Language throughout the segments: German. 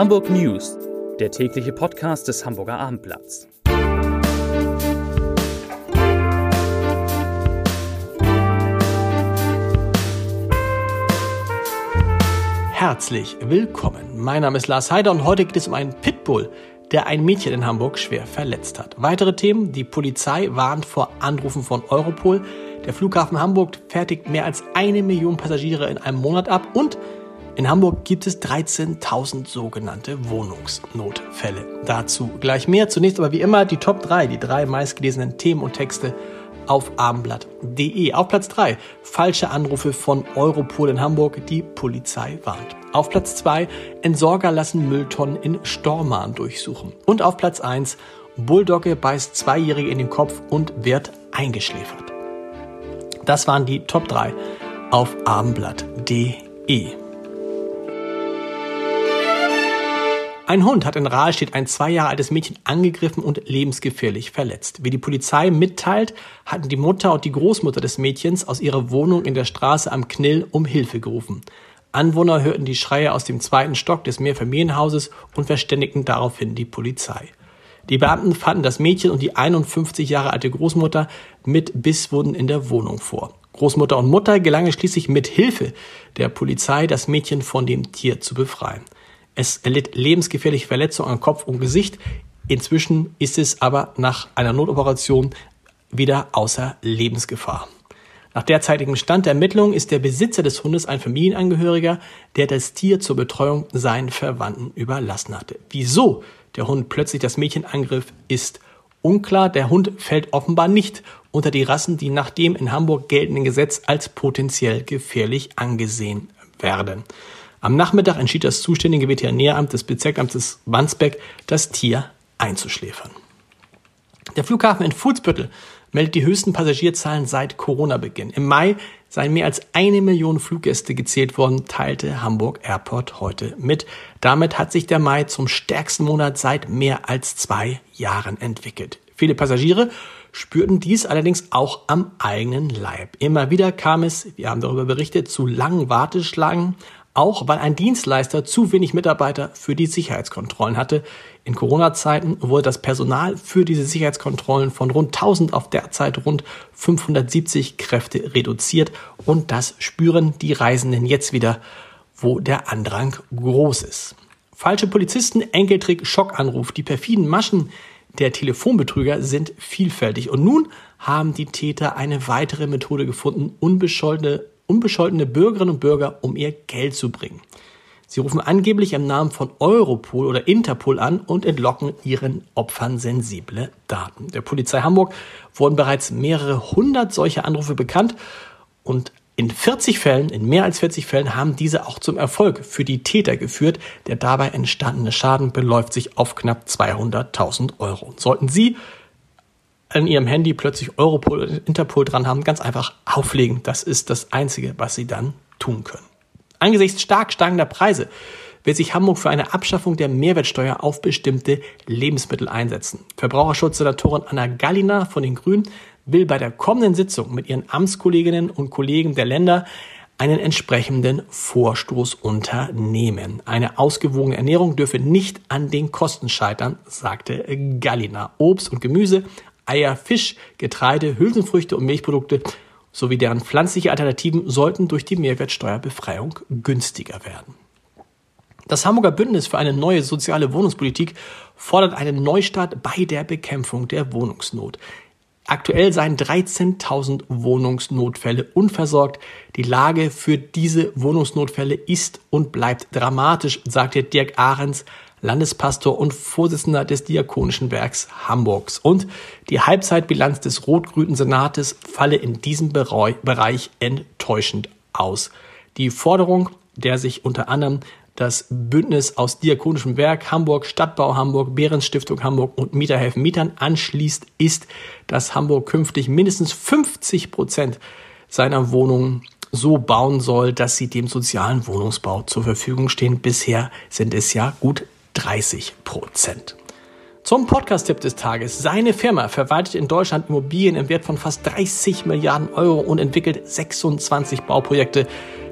Hamburg News, der tägliche Podcast des Hamburger Abendblatts. Herzlich willkommen. Mein Name ist Lars Heider und heute geht es um einen Pitbull, der ein Mädchen in Hamburg schwer verletzt hat. Weitere Themen, die Polizei warnt vor Anrufen von Europol, der Flughafen Hamburg fertigt mehr als eine Million Passagiere in einem Monat ab und in Hamburg gibt es 13.000 sogenannte Wohnungsnotfälle. Dazu gleich mehr. Zunächst aber wie immer die Top 3, die drei meistgelesenen Themen und Texte auf abendblatt.de. Auf Platz 3 falsche Anrufe von Europol in Hamburg, die Polizei warnt. Auf Platz 2 Entsorger lassen Mülltonnen in Stormarn durchsuchen. Und auf Platz 1 Bulldogge beißt Zweijährige in den Kopf und wird eingeschläfert. Das waren die Top 3 auf abendblatt.de. Ein Hund hat in Rahlstedt ein zwei Jahre altes Mädchen angegriffen und lebensgefährlich verletzt. Wie die Polizei mitteilt, hatten die Mutter und die Großmutter des Mädchens aus ihrer Wohnung in der Straße am Knill um Hilfe gerufen. Anwohner hörten die Schreie aus dem zweiten Stock des Mehrfamilienhauses und verständigten daraufhin die Polizei. Die Beamten fanden das Mädchen und die 51 Jahre alte Großmutter mit Bisswunden in der Wohnung vor. Großmutter und Mutter gelangen schließlich mit Hilfe der Polizei, das Mädchen von dem Tier zu befreien. Es erlitt lebensgefährliche Verletzungen an Kopf und Gesicht. Inzwischen ist es aber nach einer Notoperation wieder außer Lebensgefahr. Nach derzeitigem Stand der Ermittlungen ist der Besitzer des Hundes ein Familienangehöriger, der das Tier zur Betreuung seinen Verwandten überlassen hatte. Wieso der Hund plötzlich das Mädchen angriff, ist unklar. Der Hund fällt offenbar nicht unter die Rassen, die nach dem in Hamburg geltenden Gesetz als potenziell gefährlich angesehen werden. Am Nachmittag entschied das zuständige Veterinäramt des Bezirksamtes Wandsbeck, das Tier einzuschläfern. Der Flughafen in Fuhlsbüttel meldet die höchsten Passagierzahlen seit Corona-Beginn. Im Mai seien mehr als eine Million Fluggäste gezählt worden, teilte Hamburg Airport heute mit. Damit hat sich der Mai zum stärksten Monat seit mehr als zwei Jahren entwickelt. Viele Passagiere spürten dies allerdings auch am eigenen Leib. Immer wieder kam es, wir haben darüber berichtet, zu langen Warteschlangen auch weil ein Dienstleister zu wenig Mitarbeiter für die Sicherheitskontrollen hatte. In Corona-Zeiten wurde das Personal für diese Sicherheitskontrollen von rund 1000 auf derzeit rund 570 Kräfte reduziert und das spüren die Reisenden jetzt wieder, wo der Andrang groß ist. Falsche Polizisten, Enkeltrick, Schockanruf, die perfiden Maschen der Telefonbetrüger sind vielfältig und nun haben die Täter eine weitere Methode gefunden, unbescholtene unbescholtene Bürgerinnen und Bürger um ihr Geld zu bringen. Sie rufen angeblich im Namen von Europol oder Interpol an und entlocken ihren Opfern sensible Daten. Der Polizei Hamburg wurden bereits mehrere hundert solcher Anrufe bekannt und in 40 Fällen, in mehr als 40 Fällen haben diese auch zum Erfolg für die Täter geführt. Der dabei entstandene Schaden beläuft sich auf knapp 200.000 Euro. Sollten Sie an ihrem Handy plötzlich Europol oder Interpol dran haben, ganz einfach auflegen. Das ist das Einzige, was sie dann tun können. Angesichts stark steigender Preise wird sich Hamburg für eine Abschaffung der Mehrwertsteuer auf bestimmte Lebensmittel einsetzen. Verbraucherschutzsenatorin Anna Gallina von den Grünen will bei der kommenden Sitzung mit ihren Amtskolleginnen und Kollegen der Länder einen entsprechenden Vorstoß unternehmen. Eine ausgewogene Ernährung dürfe nicht an den Kosten scheitern, sagte Gallina. Obst und Gemüse Eier, Fisch, Getreide, Hülsenfrüchte und Milchprodukte sowie deren pflanzliche Alternativen sollten durch die Mehrwertsteuerbefreiung günstiger werden. Das Hamburger Bündnis für eine neue soziale Wohnungspolitik fordert einen Neustart bei der Bekämpfung der Wohnungsnot. Aktuell seien 13.000 Wohnungsnotfälle unversorgt. Die Lage für diese Wohnungsnotfälle ist und bleibt dramatisch, sagte Dirk Ahrens, Landespastor und Vorsitzender des Diakonischen Werks Hamburgs. Und die Halbzeitbilanz des rot-grünen Senates falle in diesem Bereich enttäuschend aus. Die Forderung, der sich unter anderem das Bündnis aus Diakonischem Werk Hamburg, Stadtbau Hamburg, Behrens Hamburg und Mieterhelfen Mietern anschließt, ist, dass Hamburg künftig mindestens 50 Prozent seiner Wohnungen so bauen soll, dass sie dem sozialen Wohnungsbau zur Verfügung stehen. Bisher sind es ja gut 30 Prozent. Zum Podcast-Tipp des Tages. Seine Firma verwaltet in Deutschland Immobilien im Wert von fast 30 Milliarden Euro und entwickelt 26 Bauprojekte.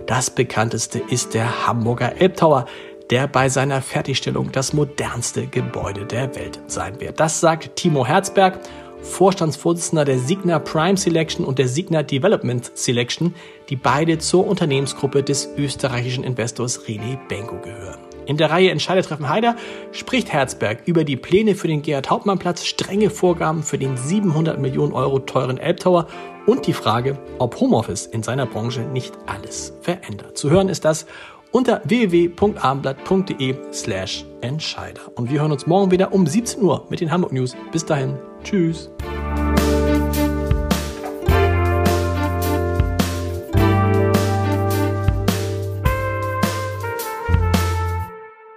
Das bekannteste ist der Hamburger Elbtower. der bei seiner Fertigstellung das modernste Gebäude der Welt sein wird. Das sagt Timo Herzberg, Vorstandsvorsitzender der Signa Prime Selection und der Signa Development Selection, die beide zur Unternehmensgruppe des österreichischen Investors René Benko gehören. In der Reihe Entscheidertreffen Haider spricht Herzberg über die Pläne für den Gerhard-Hauptmann-Platz, strenge Vorgaben für den 700 Millionen Euro teuren Elbtower und die Frage, ob Homeoffice in seiner Branche nicht alles verändert. Zu hören ist das unter www.abendblatt.de slash Entscheider. Und wir hören uns morgen wieder um 17 Uhr mit den Hamburg News. Bis dahin, tschüss.